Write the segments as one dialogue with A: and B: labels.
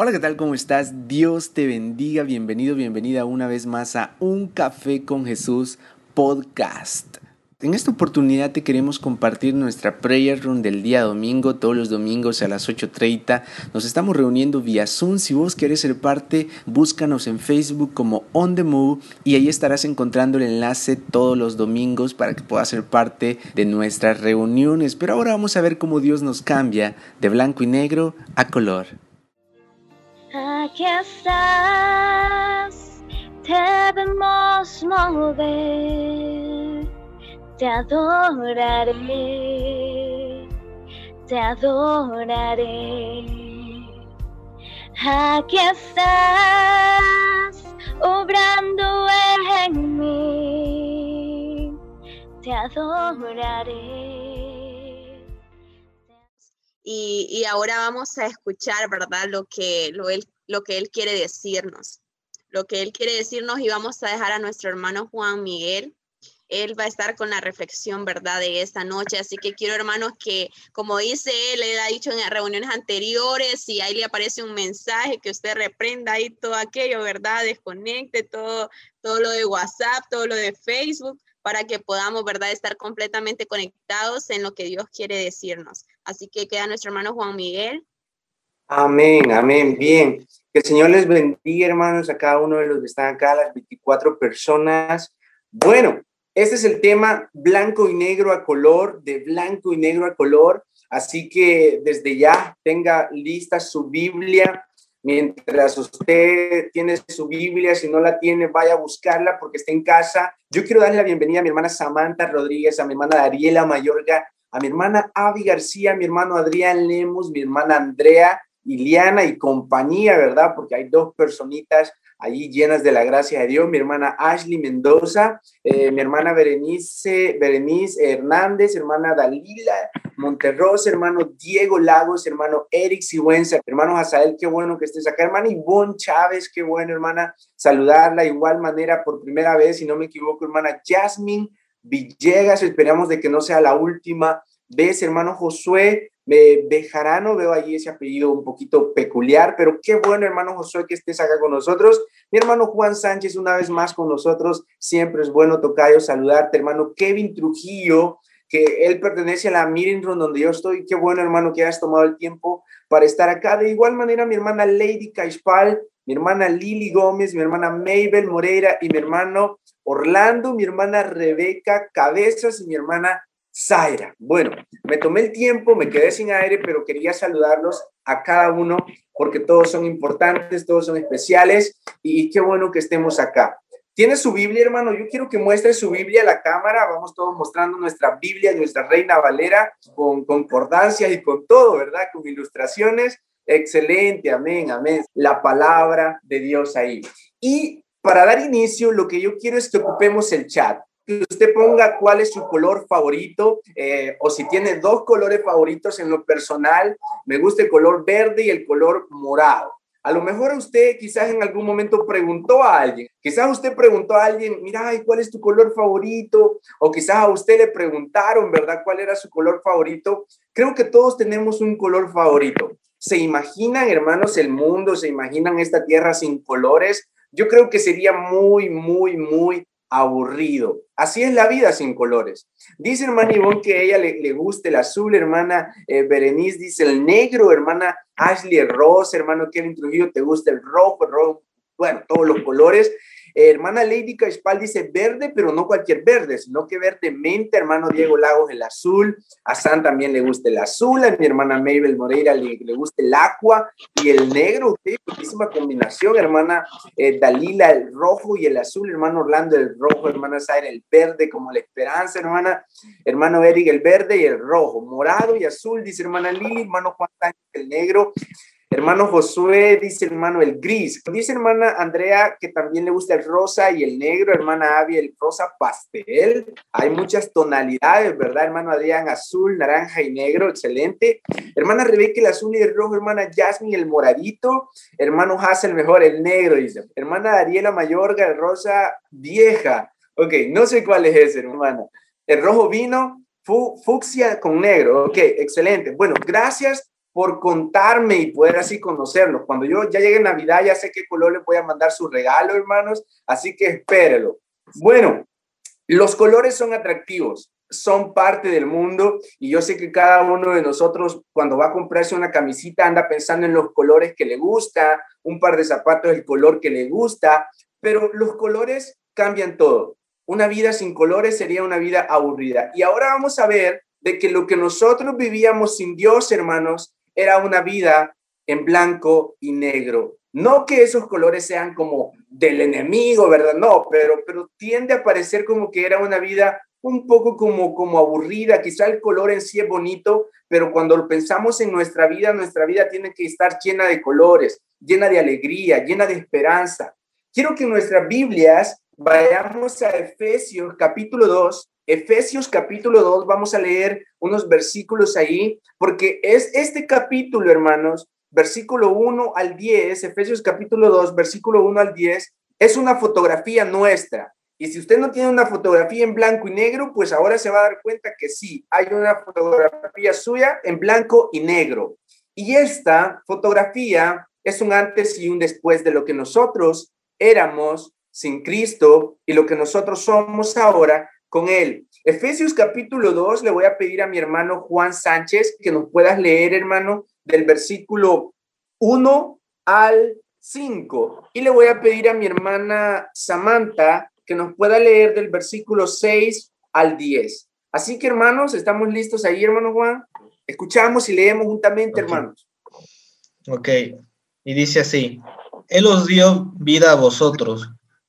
A: Hola, ¿qué tal? ¿Cómo estás? Dios te bendiga, bienvenido, bienvenida una vez más a Un Café con Jesús podcast. En esta oportunidad te queremos compartir nuestra prayer room del día domingo, todos los domingos a las 8.30. Nos estamos reuniendo vía Zoom. Si vos querés ser parte, búscanos en Facebook como On The Move y ahí estarás encontrando el enlace todos los domingos para que puedas ser parte de nuestras reuniones. Pero ahora vamos a ver cómo Dios nos cambia de blanco y negro a color.
B: Aquí estás, te vemos mover, te adoraré, te adoraré. Aquí estás, obrando en mí, te adoraré.
C: y, ahora vamos a escuchar, ¿verdad? Lo que, lo, él, lo que Él quiere decirnos. Lo que Él quiere decirnos y vamos a dejar a nuestro hermano Juan Miguel. Él va a estar con la reflexión, ¿verdad? De esta noche. Así que quiero, hermanos, que como dice él, él ha dicho en reuniones anteriores, si ahí le aparece un mensaje, que usted reprenda ahí todo aquello, ¿verdad? Desconecte todo, todo lo de WhatsApp, todo lo de Facebook, para que podamos, ¿verdad?, estar completamente conectados en lo que Dios quiere decirnos. Así que queda nuestro hermano Juan Miguel.
D: Amén, amén, bien. Que el Señor les bendiga, hermanos, a cada uno de los que están acá, las 24 personas. Bueno, este es el tema blanco y negro a color, de blanco y negro a color. Así que desde ya tenga lista su Biblia, Mientras usted tiene su Biblia, si no la tiene, vaya a buscarla porque está en casa. Yo quiero darle la bienvenida a mi hermana Samantha Rodríguez, a mi hermana Dariela Mayorga, a mi hermana Avi García, a mi hermano Adrián Lemos, mi hermana Andrea, Iliana y compañía, ¿verdad? Porque hay dos personitas allí llenas de la gracia de Dios, mi hermana Ashley Mendoza, eh, mi hermana Berenice, Berenice Hernández, hermana Dalila Monterros, hermano Diego Lagos, hermano Eric Sigüenza, hermano Azael, qué bueno que estés acá, hermana Ivonne Chávez, qué bueno, hermana, saludarla de igual manera por primera vez, si no me equivoco, hermana Jasmine Villegas, esperamos de que no sea la última vez, hermano Josué, Bejarano, veo allí ese apellido un poquito peculiar, pero qué bueno, hermano Josué, que estés acá con nosotros. Mi hermano Juan Sánchez, una vez más con nosotros, siempre es bueno, Tocayo, saludarte, hermano Kevin Trujillo, que él pertenece a la Meeting Room donde yo estoy. Qué bueno, hermano, que hayas tomado el tiempo para estar acá. De igual manera, mi hermana Lady Caishpal, mi hermana Lili Gómez, mi hermana Mabel Moreira y mi hermano Orlando, mi hermana Rebeca Cabezas y mi hermana Zaira. Bueno, me tomé el tiempo, me quedé sin aire, pero quería saludarlos a cada uno porque todos son importantes, todos son especiales y qué bueno que estemos acá. ¿Tiene su Biblia, hermano? Yo quiero que muestre su Biblia a la cámara. Vamos todos mostrando nuestra Biblia, nuestra Reina Valera, con concordancias y con todo, ¿verdad? Con ilustraciones. Excelente, amén, amén. La palabra de Dios ahí. Y para dar inicio, lo que yo quiero es que ocupemos el chat que usted ponga cuál es su color favorito eh, o si tiene dos colores favoritos en lo personal, me gusta el color verde y el color morado. A lo mejor usted quizás en algún momento preguntó a alguien, quizás usted preguntó a alguien, mira, ¿cuál es tu color favorito? O quizás a usted le preguntaron, ¿verdad? ¿Cuál era su color favorito? Creo que todos tenemos un color favorito. ¿Se imaginan, hermanos, el mundo? ¿Se imaginan esta tierra sin colores? Yo creo que sería muy, muy, muy aburrido. Así es la vida sin colores. Dice hermana Ivonne que a ella le, gusta el azul, hermana eh, Berenice dice el negro, hermana Ashley el rosa, hermano Kevin Trujillo te gusta el rojo, el rojo, bueno, todos los colores hermana Lady Caspal dice verde, pero no cualquier verde, sino que verde mente, hermano Diego Lagos el azul, a San también le gusta el azul, a mi hermana Mabel Moreira le, gusta el agua y el negro, qué buenísima combinación, hermana eh, Dalila el rojo y el azul, hermano Orlando el rojo, hermana Zaira el verde como la esperanza, hermana, hermano Eric el verde y el rojo, morado y azul, dice hermana Lili, hermano Juan el negro, Hermano Josué dice hermano el gris. Dice hermana Andrea que también le gusta el rosa y el negro. Hermana Avi el rosa pastel. Hay muchas tonalidades, ¿verdad? Hermano Adrián azul, naranja y negro. Excelente. Hermana Rebeca el azul y el rojo. Hermana Jasmine el moradito. Hermano Hazel mejor el negro, dice. Hermana Dariela Mayorga el rosa vieja. Ok, no sé cuál es ese, hermana. El rojo vino, fucsia con negro. Ok, excelente. Bueno, gracias por contarme y poder así conocerlo. Cuando yo ya llegue Navidad, ya sé qué color le voy a mandar su regalo, hermanos, así que espérelo. Bueno, los colores son atractivos, son parte del mundo y yo sé que cada uno de nosotros cuando va a comprarse una camisita anda pensando en los colores que le gusta, un par de zapatos el color que le gusta, pero los colores cambian todo. Una vida sin colores sería una vida aburrida. Y ahora vamos a ver de que lo que nosotros vivíamos sin Dios, hermanos, era una vida en blanco y negro. No que esos colores sean como del enemigo, ¿verdad? No, pero, pero tiende a parecer como que era una vida un poco como, como aburrida. Quizá el color en sí es bonito, pero cuando pensamos en nuestra vida, nuestra vida tiene que estar llena de colores, llena de alegría, llena de esperanza. Quiero que en nuestras Biblias vayamos a Efesios capítulo 2. Efesios capítulo 2, vamos a leer unos versículos ahí, porque es este capítulo, hermanos, versículo 1 al 10, Efesios capítulo 2, versículo 1 al 10, es una fotografía nuestra. Y si usted no tiene una fotografía en blanco y negro, pues ahora se va a dar cuenta que sí, hay una fotografía suya en blanco y negro. Y esta fotografía es un antes y un después de lo que nosotros éramos sin Cristo y lo que nosotros somos ahora con Él. Efesios capítulo 2, le voy a pedir a mi hermano Juan Sánchez que nos puedas leer, hermano, del versículo 1 al 5. Y le voy a pedir a mi hermana Samantha que nos pueda leer del versículo 6 al 10. Así que, hermanos, estamos listos ahí, hermano Juan. Escuchamos y leemos juntamente, hermanos.
E: Ok, y dice así, Él os dio vida a vosotros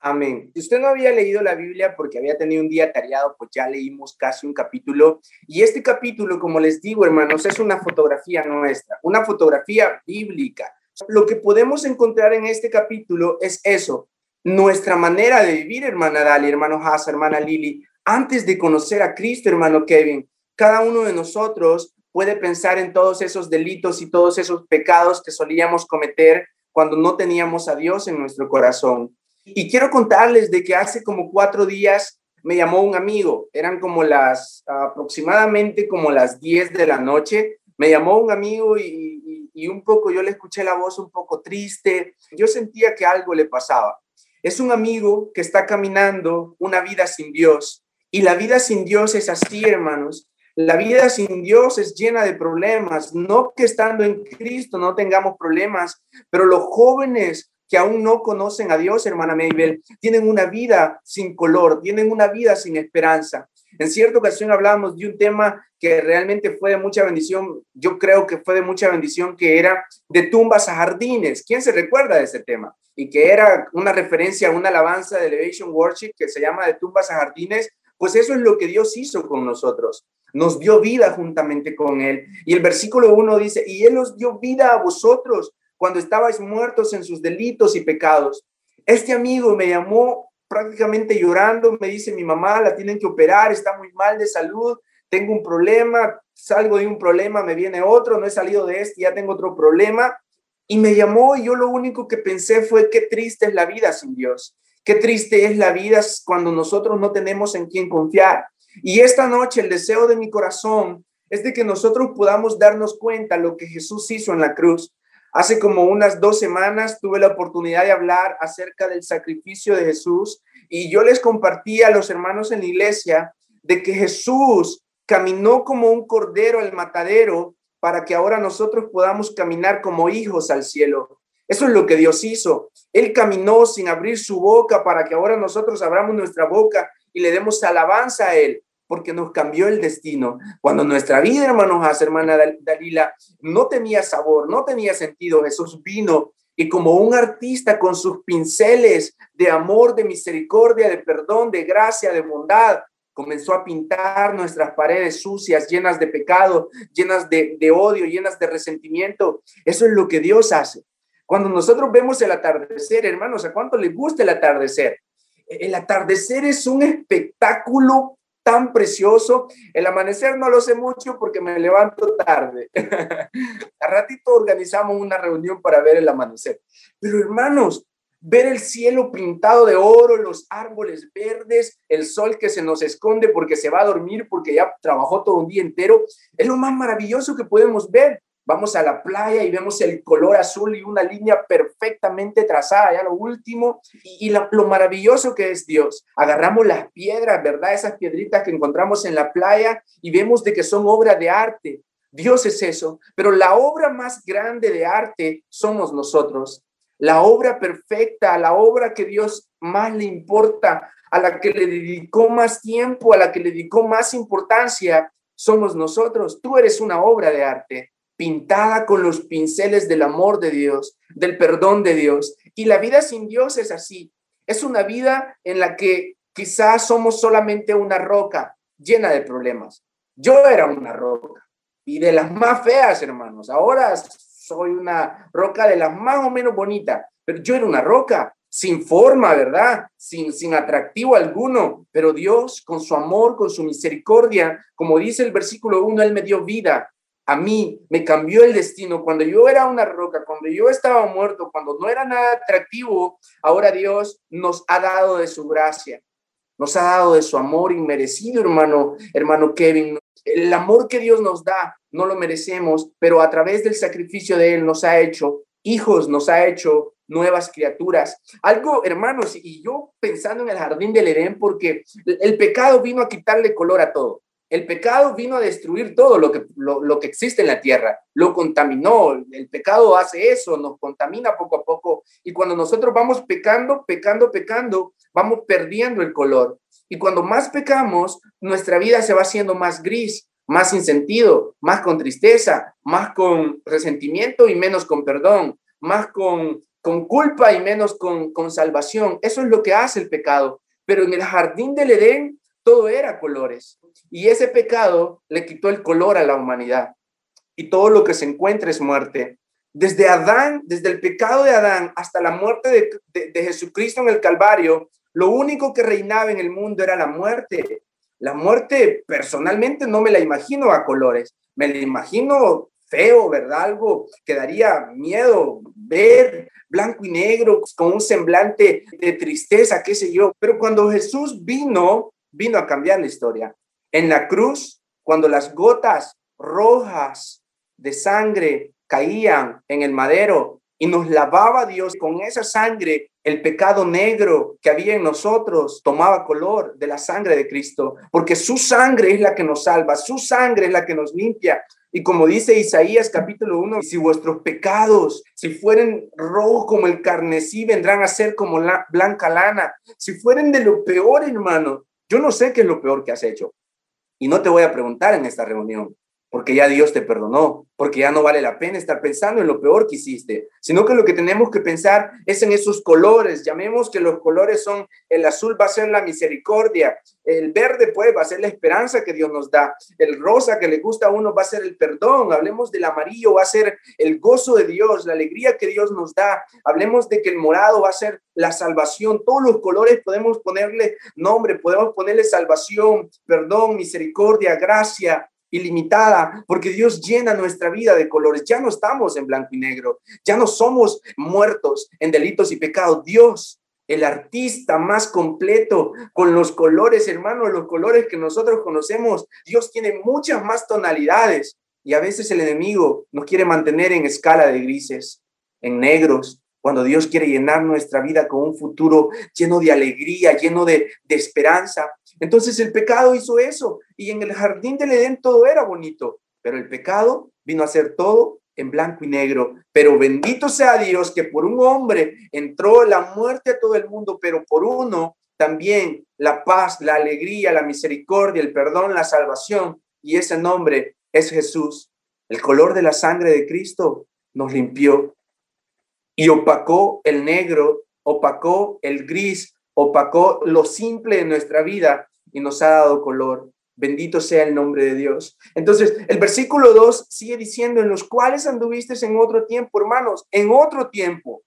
D: Amén. Si usted no había leído la Biblia porque había tenido un día tareado, pues ya leímos casi un capítulo. Y este capítulo, como les digo, hermanos, es una fotografía nuestra, una fotografía bíblica. Lo que podemos encontrar en este capítulo es eso, nuestra manera de vivir, hermana Dali, hermano Haas, hermana Lili, antes de conocer a Cristo, hermano Kevin. Cada uno de nosotros puede pensar en todos esos delitos y todos esos pecados que solíamos cometer cuando no teníamos a Dios en nuestro corazón. Y quiero contarles de que hace como cuatro días me llamó un amigo, eran como las aproximadamente como las 10 de la noche, me llamó un amigo y, y, un poco yo le escuché la voz un poco triste, yo sentía que algo le pasaba. Es un amigo que está caminando una vida sin Dios. Y la vida sin Dios es así, hermanos. La vida sin Dios es llena de problemas, no que estando en Cristo no tengamos problemas, pero los jóvenes que aún no conocen a Dios, hermana Maybel, tienen una vida sin color, tienen una vida sin esperanza. En cierta ocasión hablábamos de un tema que realmente fue de mucha bendición, yo creo que fue de mucha bendición, que era de tumbas a jardines. ¿Quién se recuerda de ese tema? Y que era una referencia a una alabanza de Elevation Worship que se llama de tumbas a jardines. Pues eso es lo que Dios hizo con nosotros. Nos dio vida juntamente con Él. Y el versículo 1 dice, y Él os dio vida a vosotros cuando estabais muertos en sus delitos y pecados. Este amigo me llamó prácticamente llorando, me dice, mi mamá la tienen que operar, está muy mal de salud, tengo un problema, salgo de un problema, me viene otro, no he salido de este, ya tengo otro problema. Y me llamó y yo lo único que pensé fue qué triste es la vida sin Dios, Qué triste es la vida cuando nosotros no tenemos en quién confiar. Y esta noche el deseo de mi corazón es de que nosotros podamos darnos cuenta lo que Jesús hizo en la cruz. Hace como unas dos semanas tuve la oportunidad de hablar acerca del sacrificio de Jesús y yo les compartí a los hermanos en la iglesia de que Jesús caminó como un cordero al matadero para que ahora nosotros podamos caminar como hijos al cielo. Eso es lo que Dios hizo. Él caminó sin abrir su boca para que ahora nosotros abramos nuestra boca y le demos alabanza a Él porque nos cambió el destino. Cuando nuestra vida, hermanos, hermana Dalila, no tenía sabor, no tenía sentido, Jesús vino y como un artista con sus pinceles de amor, de misericordia, de perdón, de gracia, de bondad, comenzó a pintar nuestras paredes sucias, llenas de pecado, llenas de, de odio, llenas de resentimiento. Eso es lo que Dios hace. Cuando nosotros vemos el atardecer, hermanos, ¿a cuánto les gusta el atardecer? El atardecer es un espectáculo tan precioso. El amanecer no lo sé mucho porque me levanto tarde. A ratito organizamos una reunión para ver el amanecer. Pero hermanos, ver el cielo pintado de oro, los árboles verdes, el sol que se nos esconde porque se va a dormir porque ya trabajó todo un día entero, es lo más maravilloso que podemos ver vamos a la playa y vemos el color azul y una línea perfectamente trazada, ya lo último, y, lo maravilloso que es Dios. Agarramos las piedras, ¿verdad? Esas piedritas que encontramos en la playa y vemos de que son obra de arte. Dios es eso, pero la obra más grande de arte somos nosotros. La obra perfecta, la obra que Dios más le importa, a la que le dedicó más tiempo, a la que le dedicó más importancia, somos nosotros. Tú eres una obra de arte pintada con los pinceles del amor de Dios, del perdón de Dios. Y la vida sin Dios es así. Es una vida en la que quizás somos solamente una roca llena de problemas. Yo era una roca y de las más feas, hermanos. Ahora soy una roca de las más o menos bonitas, pero yo era una roca sin forma, ¿verdad? Sin, sin atractivo alguno, pero Dios con su amor, con su misericordia, como dice el versículo 1, Él me dio vida a mí me cambió el destino. Cuando yo era una roca, cuando yo estaba muerto, cuando no era nada atractivo, ahora Dios nos ha dado de su gracia, nos ha dado de su amor inmerecido, hermano, hermano Kevin. El amor que Dios nos da no lo merecemos, pero a través del sacrificio de Él nos ha hecho hijos, nos ha hecho nuevas criaturas. Algo, hermanos, y yo pensando en el jardín del Edén, porque el pecado vino a quitarle color a todo. El pecado vino a destruir todo lo que, lo, que existe en la tierra, lo contaminó, el pecado hace eso, nos contamina poco a poco y cuando nosotros vamos pecando, pecando, pecando, vamos perdiendo el color. Y cuando más pecamos, nuestra vida se va haciendo más gris, más sin sentido, más con tristeza, más con resentimiento y menos con perdón, más con, con culpa y menos con, con salvación. Eso es lo que hace el pecado. Pero en el jardín del Edén todo era colores. Y ese pecado le quitó el color a la humanidad. Y todo lo que se encuentra es muerte. Desde Adán, desde el pecado de Adán hasta la muerte de, Jesucristo en el Calvario, lo único que reinaba en el mundo era la muerte. La muerte personalmente no me la imagino a colores, me la imagino feo, ¿verdad? Algo que daría miedo ver blanco y negro con un semblante de tristeza, qué sé yo. Pero cuando Jesús vino, vino a cambiar la historia. En la cruz, cuando las gotas rojas de sangre caían en el madero y nos lavaba Dios con esa sangre, el pecado negro que había en nosotros tomaba color de la sangre de Cristo, porque su sangre es la que nos salva, su sangre es la que nos limpia. Y como dice Isaías capítulo 1, si vuestros pecados, si fueren rojos como el carnesí, vendrán a ser como la blanca lana. Si fueren de lo peor, hermano, yo no sé qué es lo peor que has hecho. Y no te voy a preguntar en esta reunión, porque ya Dios te perdonó, porque ya no vale la pena estar pensando en lo peor que hiciste, sino que lo que tenemos que pensar es en esos colores. Llamemos que los colores son, el azul va a ser la misericordia, el verde pues va a ser la esperanza que Dios nos da, el rosa que le gusta a uno va a ser el perdón, hablemos del amarillo va a ser el gozo de Dios, la alegría que Dios nos da, hablemos de que el morado va a ser la salvación, todos los colores podemos ponerle nombre, podemos ponerle salvación, perdón, misericordia, gracia, ilimitada, porque Dios llena nuestra vida de colores. Ya no estamos en blanco y negro, ya no somos muertos en delitos y pecados. Dios el artista más completo, con los colores, hermano, los colores que nosotros conocemos. Dios tiene muchas más tonalidades y a veces el enemigo nos quiere mantener en escala de grises, en negros, cuando Dios quiere llenar nuestra vida con un futuro lleno de alegría, lleno de, esperanza. Entonces el pecado hizo eso y en el jardín del Edén todo era bonito, pero el pecado vino a hacer todo en blanco y negro. Pero bendito sea Dios que por un hombre entró la muerte a todo el mundo, pero por uno también la paz, la alegría, la misericordia, el perdón, la salvación. Y ese nombre es Jesús. El color de la sangre de Cristo nos limpió y opacó el negro, opacó el gris, opacó lo simple de nuestra vida y nos ha dado color. Bendito sea el nombre de Dios. Entonces, el versículo 2 sigue diciendo, en los cuales anduviste en otro tiempo, hermanos, en otro tiempo,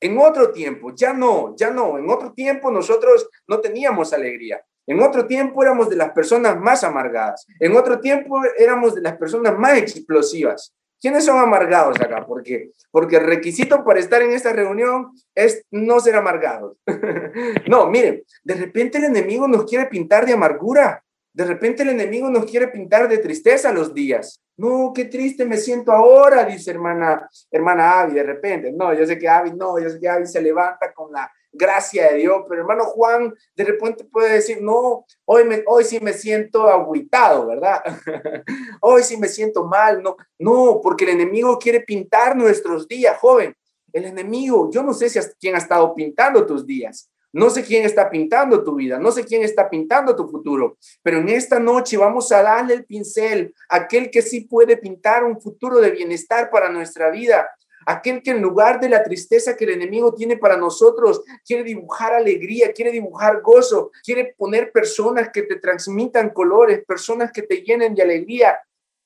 D: en otro tiempo, ya no, ya no, en otro tiempo nosotros no teníamos alegría. En otro tiempo éramos de las personas más amargadas. En otro tiempo éramos de las personas más explosivas. ¿Quiénes son amargados acá? Porque, porque el requisito para estar en esta reunión es no ser amargados. no, miren, de repente el enemigo nos quiere pintar de amargura. De repente el enemigo nos quiere pintar de tristeza los días. No, qué triste me siento ahora, dice hermana, hermana Avi, de repente. No, yo sé que Avi no, yo sé que Avi se levanta con la gracia de Dios, pero hermano Juan de repente puede decir, no, hoy, me, hoy sí me siento agüitado, ¿verdad? hoy sí me siento mal, no, no, porque el enemigo quiere pintar nuestros días, joven. El enemigo, yo no sé si quién ha estado pintando tus días, no sé quién está pintando tu vida, no sé quién está pintando tu futuro, pero en esta noche vamos a darle el pincel a aquel que sí puede pintar un futuro de bienestar para nuestra vida, aquel que en lugar de la tristeza que el enemigo tiene para nosotros, quiere dibujar alegría, quiere dibujar gozo, quiere poner personas que te transmitan colores, personas que te llenen de alegría.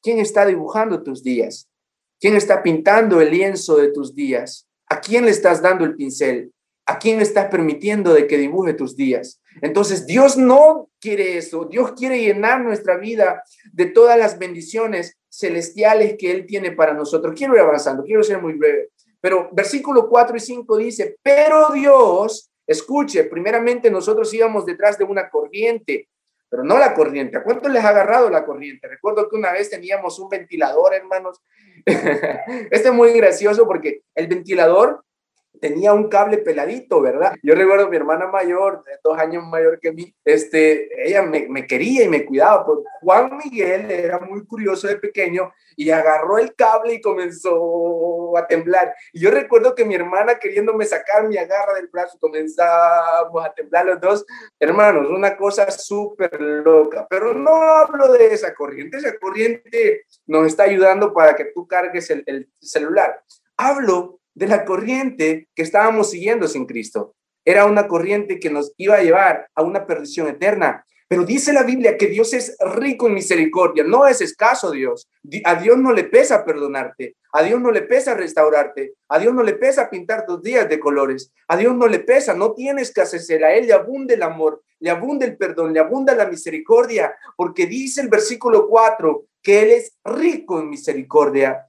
D: ¿Quién está dibujando tus días? ¿Quién está pintando el lienzo de tus días? ¿A quién le estás dando el pincel? ¿A quién estás permitiendo de que dibuje tus días? Entonces, Dios no quiere eso. Dios quiere llenar nuestra vida de todas las bendiciones celestiales que Él tiene para nosotros. Quiero ir avanzando, quiero ser muy breve. Pero versículo 4 y 5 dice, pero Dios, escuche, primeramente nosotros íbamos detrás de una corriente, pero no la corriente. ¿A cuánto les ha agarrado la corriente? Recuerdo que una vez teníamos un ventilador, hermanos. este es muy gracioso porque el ventilador tenía un cable peladito, ¿verdad? Yo recuerdo a mi hermana mayor, dos años mayor que mí, este, ella me, me quería y me cuidaba, pues Juan Miguel era muy curioso de pequeño y agarró el cable y comenzó a temblar. Y yo recuerdo que mi hermana queriéndome sacar mi agarra del brazo, comenzamos a temblar los dos. Hermanos, una cosa súper loca, pero no hablo de esa corriente, esa corriente nos está ayudando para que tú cargues el, el celular. Hablo de la corriente que estábamos siguiendo sin Cristo. Era una corriente que nos iba a llevar a una perdición eterna. Pero dice la Biblia que Dios es rico en misericordia, no es escaso Dios. A Dios no le pesa perdonarte, a Dios no le pesa restaurarte, a Dios no le pesa pintar tus días de colores, a Dios no le pesa, no tienes que hacerse, a Él le abunde el amor, le abunde el perdón, le abunda la misericordia, porque dice el versículo 4 que Él es rico en misericordia.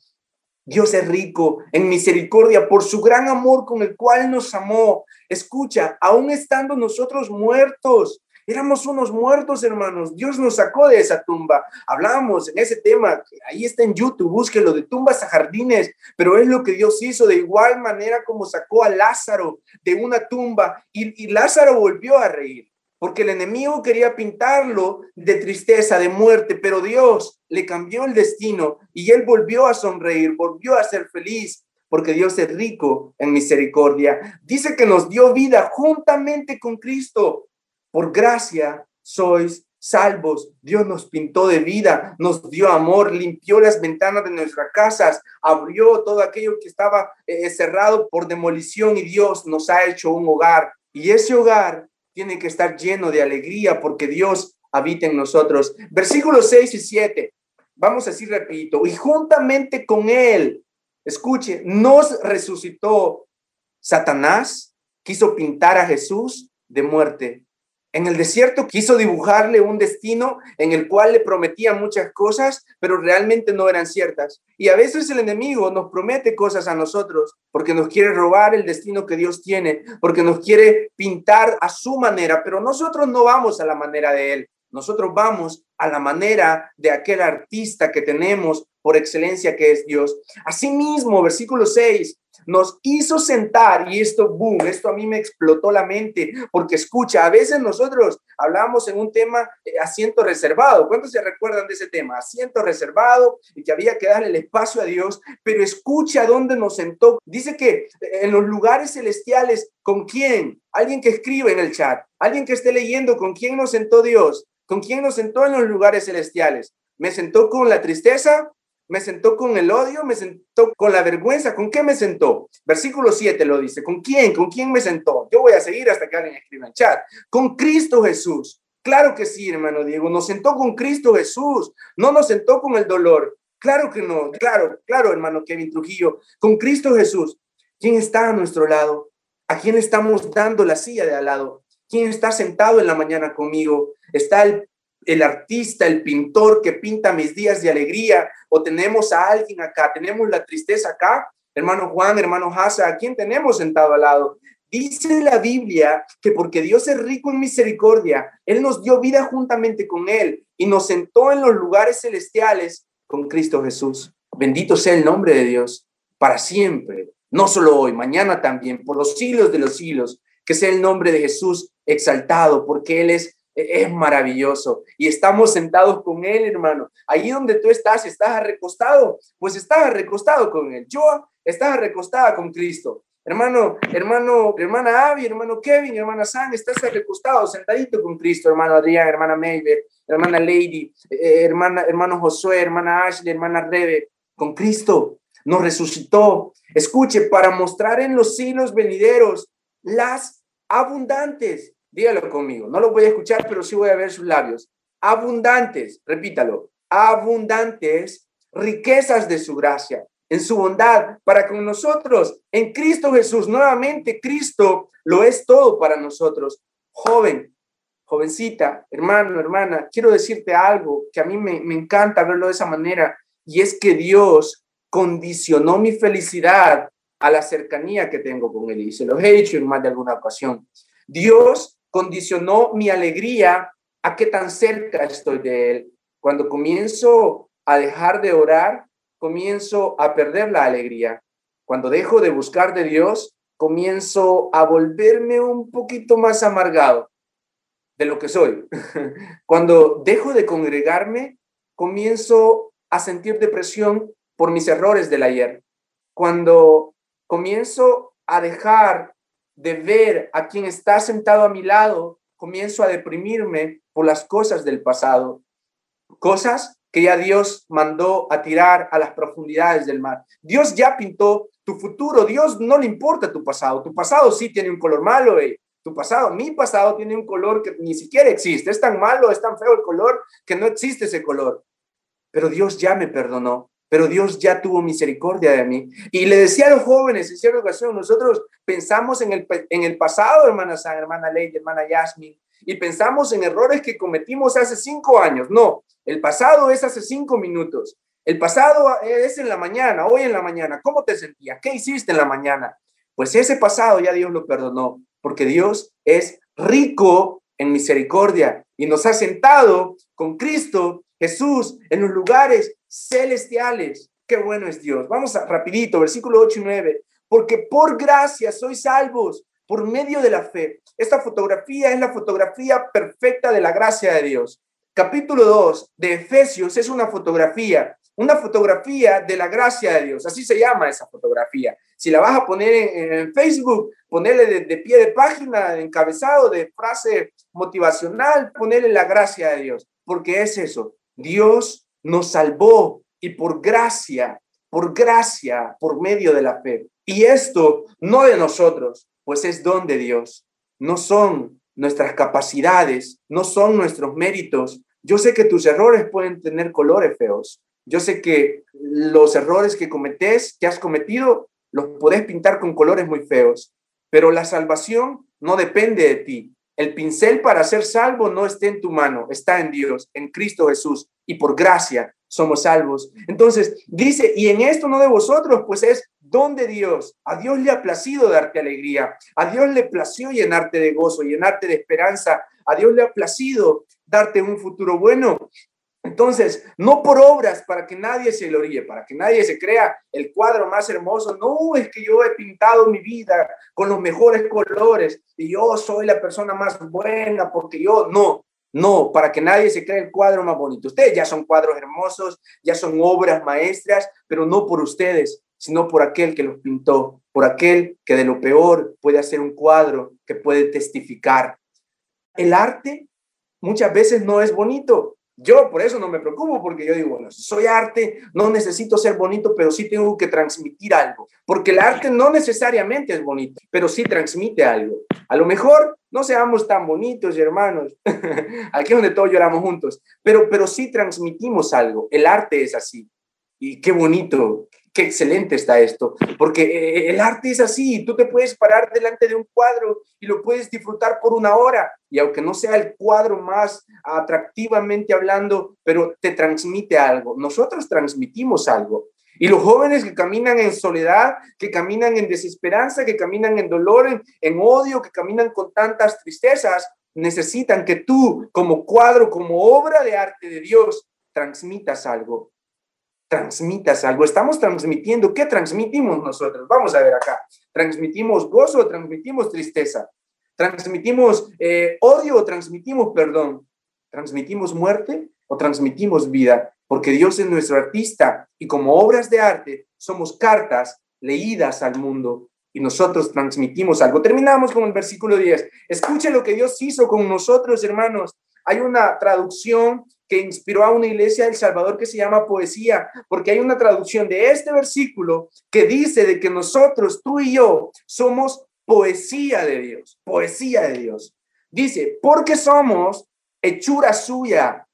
D: Dios es rico en misericordia por su gran amor con el cual nos amó. Escucha, aún estando nosotros muertos, éramos unos muertos, hermanos. Dios nos sacó de esa tumba. Hablábamos en ese tema, ahí está en YouTube, búsquelo de tumbas a jardines, pero es lo que Dios hizo de igual manera como sacó a Lázaro de una tumba y, y Lázaro volvió a reír porque el enemigo quería pintarlo de tristeza, de muerte, pero Dios le cambió el destino y él volvió a sonreír, volvió a ser feliz, porque Dios es rico en misericordia. Dice que nos dio vida juntamente con Cristo. Por gracia sois salvos. Dios nos pintó de vida, nos dio amor, limpió las ventanas de nuestras casas, abrió todo aquello que estaba eh, cerrado por demolición y Dios nos ha hecho un hogar. Y ese hogar tiene que estar lleno de alegría porque Dios habita en nosotros. Versículos 6 y 7. Vamos a decir, repito, y juntamente con él, escuche, nos resucitó Satanás, quiso pintar a Jesús de muerte. En el desierto quiso dibujarle un destino en el cual le prometía muchas cosas, pero realmente no eran ciertas. Y a veces el enemigo nos promete cosas a nosotros porque nos quiere robar el destino que Dios tiene, porque nos quiere pintar a su manera, pero nosotros no vamos a la manera de Él. Nosotros vamos a la manera de aquel artista que tenemos por excelencia que es Dios. Asimismo, versículo 6, nos hizo sentar y esto, boom, esto a mí me explotó la mente, porque escucha, a veces nosotros hablamos en un tema eh, asiento reservado. ¿Cuántos se recuerdan de ese tema? Asiento reservado y que había que darle el espacio a Dios, pero escucha dónde nos sentó. Dice que eh, en los lugares celestiales, ¿con quién? Alguien que escribe en el chat, alguien que esté leyendo, ¿con quién nos sentó Dios? ¿Con quién nos sentó en los lugares celestiales? ¿Me sentó con la tristeza? me sentó con el odio, me sentó con la vergüenza. ¿Con qué me sentó? Versículo 7 lo dice. ¿Con quién? ¿Con quién me sentó? Yo voy a seguir hasta que alguien escriba en chat. Con Cristo Jesús. Claro que sí, hermano Diego. Nos sentó con Cristo Jesús. No nos sentó con el dolor. Claro que no. Claro, claro, hermano Kevin Trujillo. Con Cristo Jesús. ¿Quién está a nuestro lado? ¿A quién estamos dando la silla de al lado? ¿Quién está sentado en la mañana conmigo? Está el el artista, el pintor que pinta mis días de alegría, o tenemos a alguien acá, tenemos la tristeza acá, hermano Juan, hermano Hasa, ¿a quién tenemos sentado al lado? Dice la Biblia que porque Dios es rico en misericordia, Él nos dio vida juntamente con Él y nos sentó en los lugares celestiales con Cristo Jesús. Bendito sea el nombre de Dios para siempre, no solo hoy, mañana también, por los siglos de los siglos, que sea el nombre de Jesús exaltado, porque Él es e-, es maravilloso. Y estamos sentados con Él, hermano. Ahí donde tú estás, estás recostado, pues estás recostado con Él. Yo estás recostada con Cristo. Hermano, hermano, hermana Abby, hermano Kevin, hermana San, estás recostado, sentadito con Cristo, hermano Adrián, hermana Maybe, hermana Lady, eh, hermana, hermano Josué, hermana Ashley, hermana Rebe, con Cristo. Nos resucitó. Escuche, para mostrar en los siglos venideros las abundantes Dígalo conmigo. No lo voy a escuchar, pero sí voy a ver sus labios. Abundantes, repítalo. Abundantes riquezas de su gracia, en su bondad para con nosotros, en Cristo Jesús. Nuevamente, Cristo lo es todo para nosotros. Joven, jovencita, hermano, hermana, quiero decirte algo que a mí me, me encanta verlo de esa manera, y es que Dios condicionó mi felicidad a la cercanía que tengo con Él. Y se los he dicho en más de alguna ocasión. Dios condicionó mi alegría a qué tan cerca estoy de Él. Cuando comienzo a dejar de orar, comienzo a perder la alegría. Cuando dejo de buscar de Dios, comienzo a volverme un poquito más amargado de lo que soy. Cuando dejo de congregarme, comienzo a sentir depresión por mis errores del ayer. Cuando comienzo a dejar de ver a quien está sentado a mi lado, comienzo a deprimirme por las cosas del pasado, cosas que ya Dios mandó a tirar a las profundidades del mar. Dios ya pintó tu futuro, Dios no le importa tu pasado, tu pasado sí tiene un color malo, eh. tu pasado, mi pasado tiene un color que ni siquiera existe, es tan malo, es tan feo el color que no existe ese color, pero Dios ya me perdonó pero Dios ya tuvo misericordia de mí. Y le decía a los jóvenes en cierta ocasión, nosotros pensamos en el, en el pasado, hermana San, hermana Ley, hermana Yasmin, y pensamos en errores que cometimos hace cinco años. No, el pasado es hace cinco minutos. El pasado es en la mañana, hoy en la mañana. ¿Cómo te sentías? ¿Qué hiciste en la mañana? Pues ese pasado ya Dios lo perdonó, porque Dios es rico en misericordia y nos ha sentado con Cristo Jesús en los lugares celestiales. Qué bueno es Dios. Vamos a, rapidito, versículo 8 y 9. Porque por gracia sois salvos por medio de la fe. Esta fotografía es la fotografía perfecta de la gracia de Dios. Capítulo 2 de Efesios es una fotografía, una fotografía de la gracia de Dios. Así se llama esa fotografía. Si la vas a poner en, Facebook, ponerle de, de, pie de página, encabezado, de frase motivacional, ponerle la gracia de Dios, porque es eso. Dios nos salvó y por gracia, por gracia, por medio de la fe. Y esto no de nosotros, pues es don de Dios. No son nuestras capacidades, no son nuestros méritos. Yo sé que tus errores pueden tener colores feos. Yo sé que los errores que cometes, que has cometido, los puedes pintar con colores muy feos. Pero la salvación no depende de ti. El pincel para ser salvo no está en tu mano, está en Dios, en Cristo Jesús, y por gracia somos salvos. Entonces, dice, y en esto no de vosotros, pues es don de Dios. A Dios le ha placido darte alegría, a Dios le plació llenarte de gozo, llenarte de esperanza, a Dios le ha placido darte un futuro bueno. Entonces, no por obras para que nadie se gloríe, para que nadie se crea el cuadro más hermoso. No es que yo he pintado mi vida con los mejores colores y yo soy la persona más buena porque yo no. No, para que nadie se crea el cuadro más bonito. Ustedes ya son cuadros hermosos, ya son obras maestras, pero no por ustedes, sino por aquel que los pintó, por aquel que de lo peor puede hacer un cuadro que puede testificar. El arte muchas veces no es bonito, yo por eso no me preocupo, porque yo digo, bueno, soy arte, no necesito ser bonito, pero sí tengo que transmitir algo, porque el arte no necesariamente es bonito, pero sí transmite algo. A lo mejor no seamos tan bonitos, hermanos, aquí donde todos lloramos juntos, pero, pero sí transmitimos algo. El arte es así. Y qué bonito, qué excelente está esto, porque eh, el arte es así, tú te puedes parar delante de un cuadro y lo puedes disfrutar por una hora, y aunque no sea el cuadro más atractivamente hablando, pero te transmite algo, nosotros transmitimos algo. Y los jóvenes que caminan en soledad, que caminan en desesperanza, que caminan en dolor, en, en odio, que caminan con tantas tristezas, necesitan que tú, como cuadro, como obra de arte de Dios, transmitas algo transmitas algo. Estamos transmitiendo. ¿Qué transmitimos nosotros? Vamos a ver acá. ¿Transmitimos gozo transmitimos tristeza? ¿Transmitimos eh, odio transmitimos perdón? ¿Transmitimos muerte o transmitimos vida? Porque Dios es nuestro artista y como obras de arte somos cartas leídas al mundo y nosotros transmitimos algo. Terminamos con el versículo 10. Escuche lo que Dios hizo con nosotros, hermanos. Hay una traducción que inspiró a una iglesia del Salvador que se llama poesía, porque hay una traducción de este versículo que dice de que nosotros, tú y yo, somos poesía de Dios, poesía de Dios. Dice, porque somos hechura suya,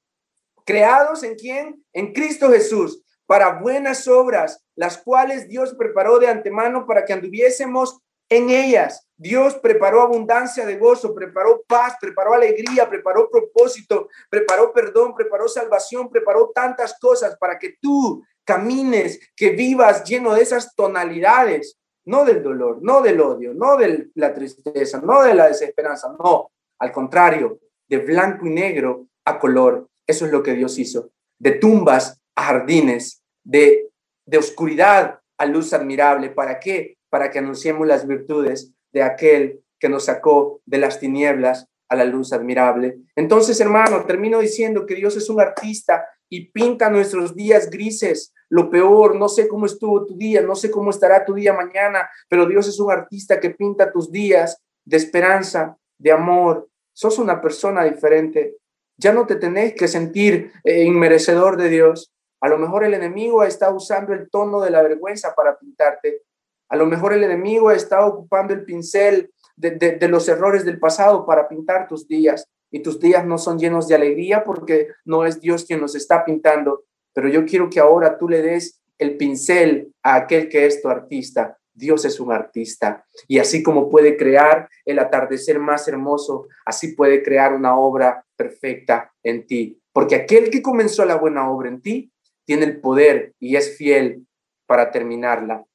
D: creados en quién? En Cristo Jesús, para buenas obras, las cuales Dios preparó de antemano para que anduviésemos en ellas. Dios preparó abundancia de gozo, preparó paz, preparó alegría, preparó propósito, preparó perdón, preparó salvación, preparó tantas cosas para que tú camines, que vivas lleno de esas tonalidades, no del dolor, no del odio, no de la tristeza, no de la desesperanza, no, al contrario, de blanco y negro a color. Eso es lo que Dios hizo, de tumbas a jardines, de, de oscuridad a luz admirable. ¿Para qué? para que anunciemos las virtudes de aquel que nos sacó de las tinieblas a la luz admirable. Entonces, hermano, termino diciendo que Dios es un artista y pinta nuestros días grises. Lo peor, no sé cómo estuvo tu día, no sé cómo estará tu día mañana, pero Dios es un artista que pinta tus días de esperanza, de amor. Sos una persona diferente. Ya no te tenés que sentir eh, inmerecedor de Dios. A lo mejor el enemigo está usando el tono de la vergüenza para pintarte, a lo mejor el enemigo está ocupando el pincel de, los errores del pasado para pintar tus días y tus días no son llenos de alegría porque no es Dios quien los está pintando. Pero yo quiero que ahora tú le des el pincel a aquel que es tu artista. Dios es un artista y así como puede crear el atardecer más hermoso, así puede crear una obra perfecta en ti. Porque aquel que comenzó la buena obra en ti tiene el poder y es fiel para terminarla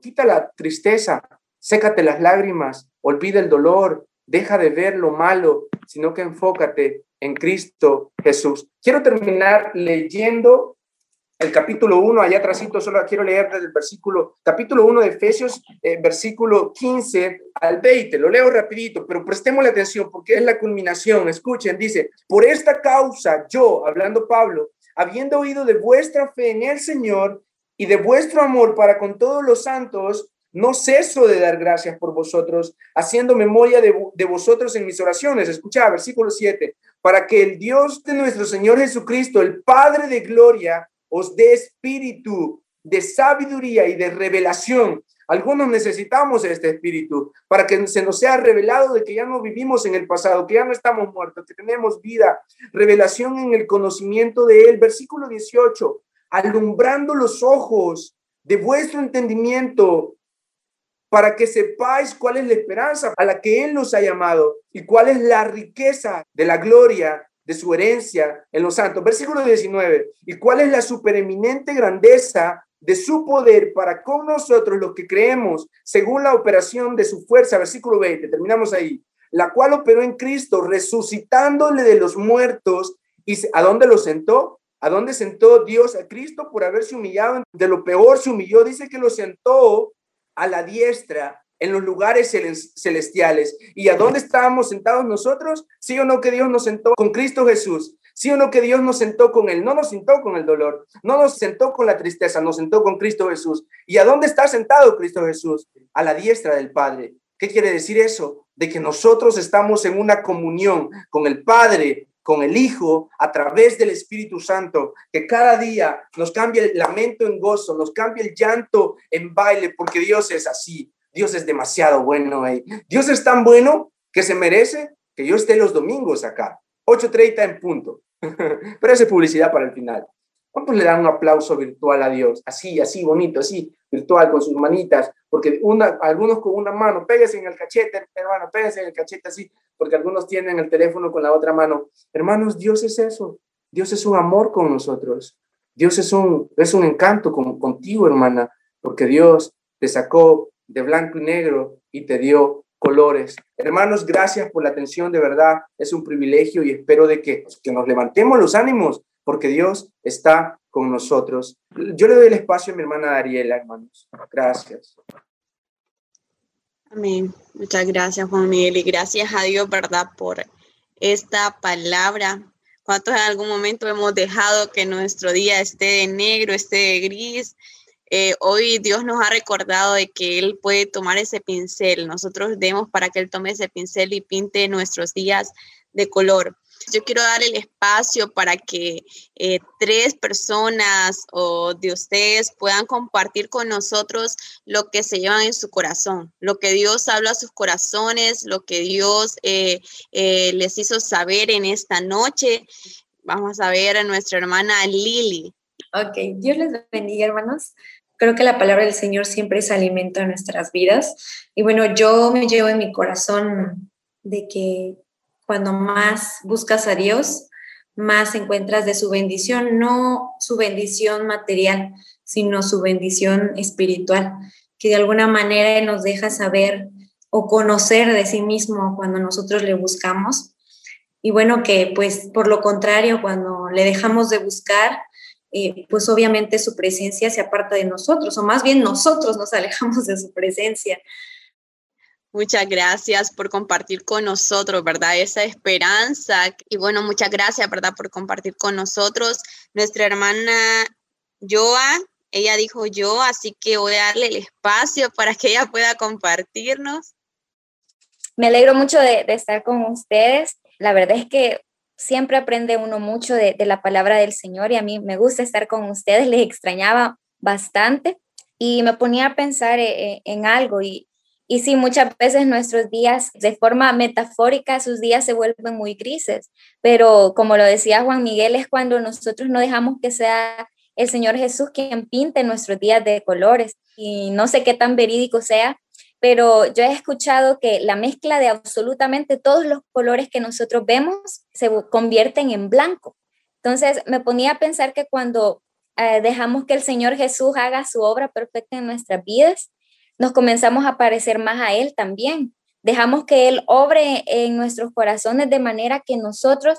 D: quita la tristeza, sécate las lágrimas, olvida el dolor, deja de ver lo malo, sino que enfócate en Cristo Jesús. Quiero terminar leyendo el capítulo 1, allá atrásito, solo quiero leer desde el versículo, capítulo 1 de Efesios, eh, versículo 15 al 20. Lo leo rapidito, pero prestemos la atención porque es la culminación. Escuchen, dice, por esta causa yo, hablando Pablo, habiendo oído de vuestra fe en el Señor y de vuestro amor para con todos los santos, no ceso de dar gracias por vosotros, haciendo memoria de, vosotros en mis oraciones. Escucha, versículo 7, para que el Dios de nuestro Señor Jesucristo, el Padre de gloria, os dé espíritu de sabiduría y de revelación. Algunos necesitamos este espíritu para que se nos sea revelado de que ya no vivimos en el pasado, que ya no estamos muertos, que tenemos vida. Revelación en el conocimiento de Él. Versículo 18 alumbrando los ojos de vuestro entendimiento, para que sepáis cuál es la esperanza a la que Él nos ha llamado y cuál es la riqueza de la gloria de su herencia en los santos. Versículo 19. Y cuál es la supereminente grandeza de su poder para con nosotros los que creemos, según la operación de su fuerza. Versículo 20. Terminamos ahí. La cual operó en Cristo, resucitándole de los muertos. ¿Y a dónde lo sentó? ¿A dónde sentó Dios a Cristo por haberse humillado? De lo peor se humilló. Dice que lo sentó a la diestra en los lugares celestiales. ¿Y a dónde estábamos sentados nosotros? Sí o no que Dios nos sentó con Cristo Jesús. Sí o no que Dios nos sentó con Él. No nos sentó con el dolor. No nos sentó con la tristeza. Nos sentó con Cristo Jesús. ¿Y a dónde está sentado Cristo Jesús? A la diestra del Padre. ¿Qué quiere decir eso? De que nosotros estamos en una comunión con el Padre, con el Hijo a través del Espíritu Santo, que cada día nos cambia el lamento en gozo, nos cambia el llanto en baile, porque Dios es así. Dios es demasiado bueno. Eh. Dios es tan bueno que se merece que yo esté los domingos acá, 8.30 en punto. Pero esa publicidad para el final. ¿Cuántos le dan un aplauso virtual a Dios? Así, así, bonito, así, virtual, con sus manitas, porque una, algunos con una mano, pégase en el cachete, hermano, pégase en el cachete así, porque algunos tienen el teléfono con la otra mano. Hermanos, Dios es eso. Dios es un amor con nosotros. Dios es un, es un encanto con, contigo, hermana, porque Dios te sacó de blanco y negro y te dio colores. Hermanos, gracias por la atención, de verdad, es un privilegio y espero de que, que nos levantemos los ánimos porque Dios está con nosotros. Yo le doy el espacio a mi hermana Dariela, hermanos. Gracias.
C: Amén. Muchas gracias, Juan Miguel, y gracias a Dios, ¿verdad?, por esta palabra. ¿Cuántos en algún momento hemos dejado que nuestro día esté de negro, esté de gris? Eh, hoy Dios nos ha recordado de que Él puede tomar ese pincel. Nosotros demos para que Él tome ese pincel y pinte nuestros días de color. Yo quiero dar el espacio para que eh, tres personas o de ustedes puedan compartir con nosotros lo que se llevan en su corazón, lo que Dios habla a sus corazones, lo que Dios eh, eh, les hizo saber en esta noche. Vamos a ver a nuestra hermana Lili.
F: Ok, Dios les bendiga, hermanos. Creo que la palabra del Señor siempre es alimento a nuestras vidas. Y bueno, yo me llevo en mi corazón de que cuando más buscas a Dios, más encuentras de su bendición, no su bendición material, sino su bendición espiritual, que de alguna manera nos deja saber o conocer de sí mismo cuando nosotros le buscamos. Y bueno, que pues por lo contrario, cuando le dejamos de buscar, eh, pues obviamente su presencia se aparta de nosotros, o más bien nosotros nos alejamos de su presencia.
C: Muchas gracias por compartir con nosotros, ¿verdad? Esa esperanza. Y bueno, muchas gracias, ¿verdad? Por compartir con nosotros. Nuestra hermana Joa, ella dijo yo, así que voy a darle el espacio para que ella pueda compartirnos.
G: Me alegro mucho de, estar con ustedes. La verdad es que siempre aprende uno mucho de, la palabra del Señor y a mí me gusta estar con ustedes. Les extrañaba bastante y me ponía a pensar eh, eh, en algo y, y sí, muchas veces nuestros días, de forma metafórica, sus días se vuelven muy grises, pero como lo decía Juan Miguel, es cuando nosotros no dejamos que sea el Señor Jesús quien pinte nuestros días de colores. Y no sé qué tan verídico sea, pero yo he escuchado que la mezcla de absolutamente todos los colores que nosotros vemos se convierten en blanco. Entonces me ponía a pensar que cuando eh, dejamos que el Señor Jesús haga su obra perfecta en nuestras vidas, nos comenzamos a parecer más a Él también. Dejamos que Él obre en nuestros corazones de manera que nosotros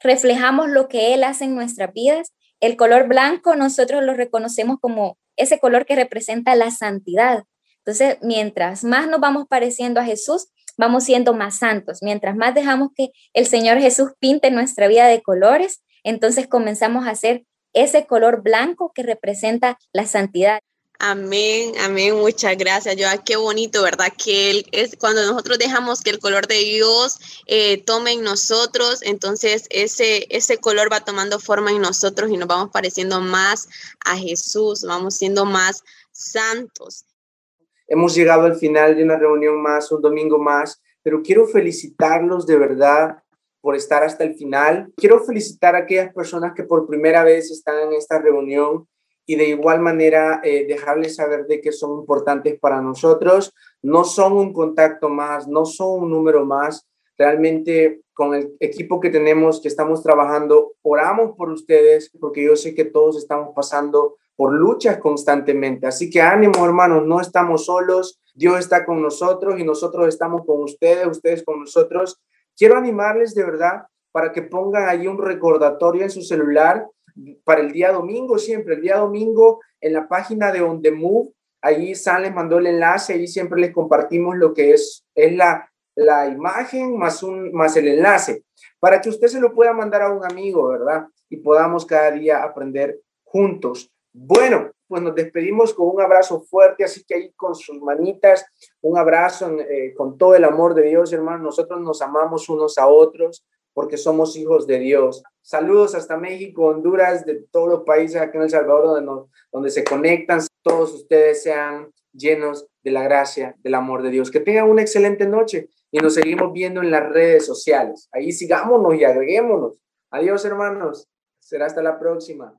G: reflejamos lo que Él hace en nuestras vidas. El color blanco nosotros lo reconocemos como ese color que representa la santidad. Entonces, mientras más nos vamos pareciendo a Jesús, vamos siendo más santos. Mientras más dejamos que el Señor Jesús pinte nuestra vida de colores, entonces comenzamos a hacer ese color blanco que representa la santidad.
C: Amén, amén, muchas gracias. Yo, qué bonito, ¿verdad? Que es cuando nosotros dejamos que el color de Dios eh, tome en nosotros, entonces ese, ese color va tomando forma en nosotros y nos vamos pareciendo más a Jesús, vamos siendo más santos.
D: Hemos llegado al final de una reunión más, un domingo más, pero quiero felicitarlos de verdad por estar hasta el final. Quiero felicitar a aquellas personas que por primera vez están en esta reunión y de igual manera eh, dejarles saber de que son importantes para nosotros. No son un contacto más, no son un número más. Realmente con el equipo que tenemos, que estamos trabajando, oramos por ustedes porque yo sé que todos estamos pasando por luchas constantemente. Así que ánimo, hermanos, no estamos solos. Dios está con nosotros y nosotros estamos con ustedes, ustedes con nosotros. Quiero animarles de verdad para que pongan ahí un recordatorio en su celular para el día domingo, siempre, el día domingo en la página de On The Move, ahí San les mandó el enlace, ahí siempre les compartimos lo que es, es la, la imagen más, un, más el enlace, para que usted se lo pueda mandar a un amigo, ¿verdad? Y podamos cada día aprender juntos. Bueno, pues nos despedimos con un abrazo fuerte, así que ahí con sus manitas, un abrazo eh, con todo el amor de Dios, hermano. Nosotros nos amamos unos a otros porque somos hijos de Dios. Saludos hasta México, Honduras, de todos los países aquí en El Salvador donde, donde se conectan. Todos ustedes sean llenos de la gracia, del amor de Dios. Que tengan una excelente noche y nos seguimos viendo en las redes sociales. Ahí sigámonos y agreguémonos. Adiós, hermanos. Será hasta la próxima.